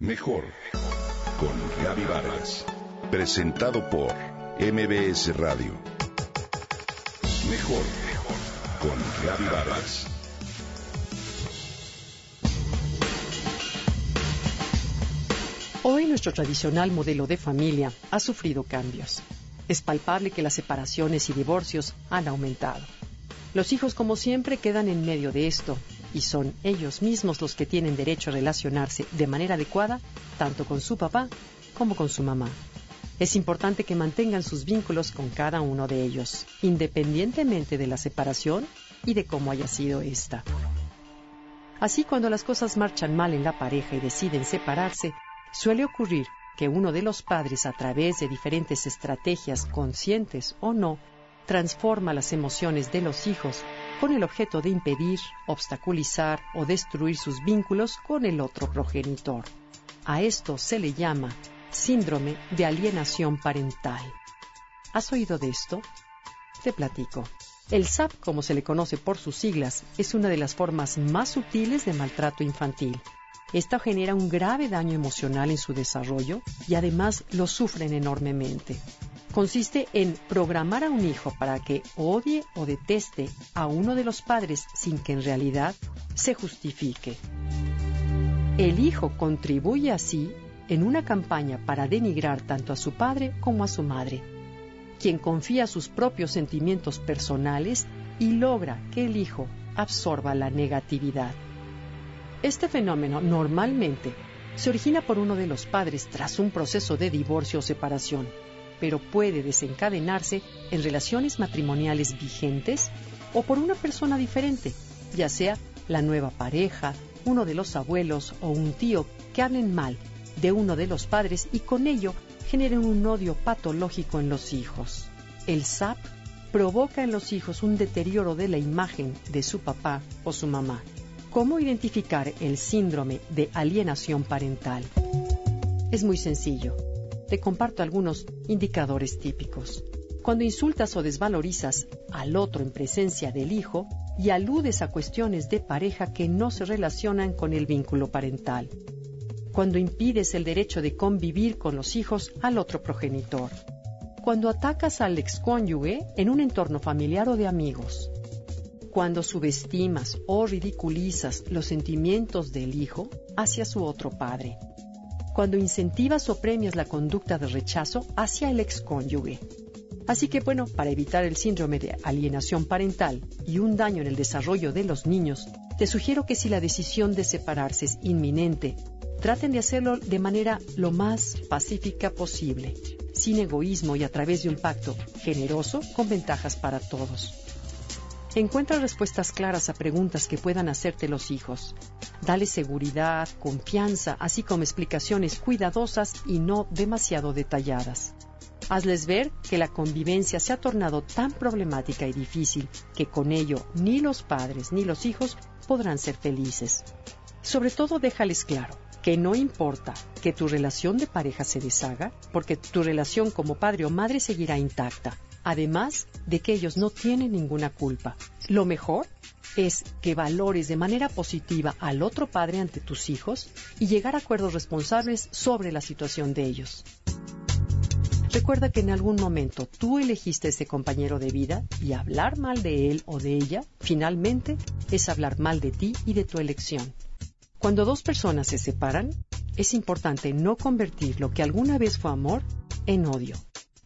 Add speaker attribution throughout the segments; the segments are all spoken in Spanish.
Speaker 1: Mejor con Gaby Vargas. Presentado por MBS Radio. Mejor con Gaby Vargas.
Speaker 2: Hoy nuestro tradicional modelo de familia ha sufrido cambios. Es palpable que las separaciones y divorcios han aumentado. Los hijos, como siempre, quedan en medio de esto y son ellos mismos los que tienen derecho a relacionarse de manera adecuada tanto con su papá como con su mamá. Es importante que mantengan sus vínculos con cada uno de ellos, independientemente de la separación y de cómo haya sido esta. Así, cuando las cosas marchan mal en la pareja y deciden separarse, suele ocurrir que uno de los padres, a través de diferentes estrategias, conscientes o no, transforma las emociones de los hijos con el objeto de impedir, obstaculizar o destruir sus vínculos con el otro progenitor. A esto se le llama síndrome de alienación parental. ¿Has oído de esto? Te platico. El SAP, como se le conoce por sus siglas, es una de las formas más sutiles de maltrato infantil. Esto genera un grave daño emocional en su desarrollo y además lo sufren enormemente consiste en programar a un hijo para que odie o deteste a uno de los padres sin que en realidad se justifique. El hijo contribuye así en una campaña para denigrar tanto a su padre como a su madre, quien confía sus propios sentimientos personales y logra que el hijo absorba la negatividad. Este fenómeno normalmente se origina por uno de los padres tras un proceso de divorcio o separación pero puede desencadenarse en relaciones matrimoniales vigentes o por una persona diferente, ya sea la nueva pareja, uno de los abuelos o un tío que hablen mal de uno de los padres y con ello generen un odio patológico en los hijos. El SAP provoca en los hijos un deterioro de la imagen de su papá o su mamá. ¿Cómo identificar el síndrome de alienación parental? Es muy sencillo te comparto algunos indicadores típicos. Cuando insultas o desvalorizas al otro en presencia del hijo y aludes a cuestiones de pareja que no se relacionan con el vínculo parental. Cuando impides el derecho de convivir con los hijos al otro progenitor. Cuando atacas al excónyuge en un entorno familiar o de amigos. Cuando subestimas o ridiculizas los sentimientos del hijo hacia su otro padre cuando incentivas o premias la conducta de rechazo hacia el excónyuge. Así que bueno, para evitar el síndrome de alienación parental y un daño en el desarrollo de los niños, te sugiero que si la decisión de separarse es inminente, traten de hacerlo de manera lo más pacífica posible, sin egoísmo y a través de un pacto generoso con ventajas para todos. Encuentra respuestas claras a preguntas que puedan hacerte los hijos. Dale seguridad, confianza, así como explicaciones cuidadosas y no demasiado detalladas. Hazles ver que la convivencia se ha tornado tan problemática y difícil que con ello ni los padres ni los hijos podrán ser felices. Sobre todo déjales claro que no importa que tu relación de pareja se deshaga, porque tu relación como padre o madre seguirá intacta además de que ellos no tienen ninguna culpa. Lo mejor es que valores de manera positiva al otro padre ante tus hijos y llegar a acuerdos responsables sobre la situación de ellos. Recuerda que en algún momento tú elegiste ese compañero de vida y hablar mal de él o de ella, finalmente, es hablar mal de ti y de tu elección. Cuando dos personas se separan, es importante no convertir lo que alguna vez fue amor en odio.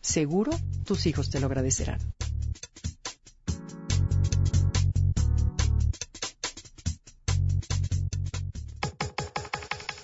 Speaker 2: Seguro tus hijos te lo agradecerán.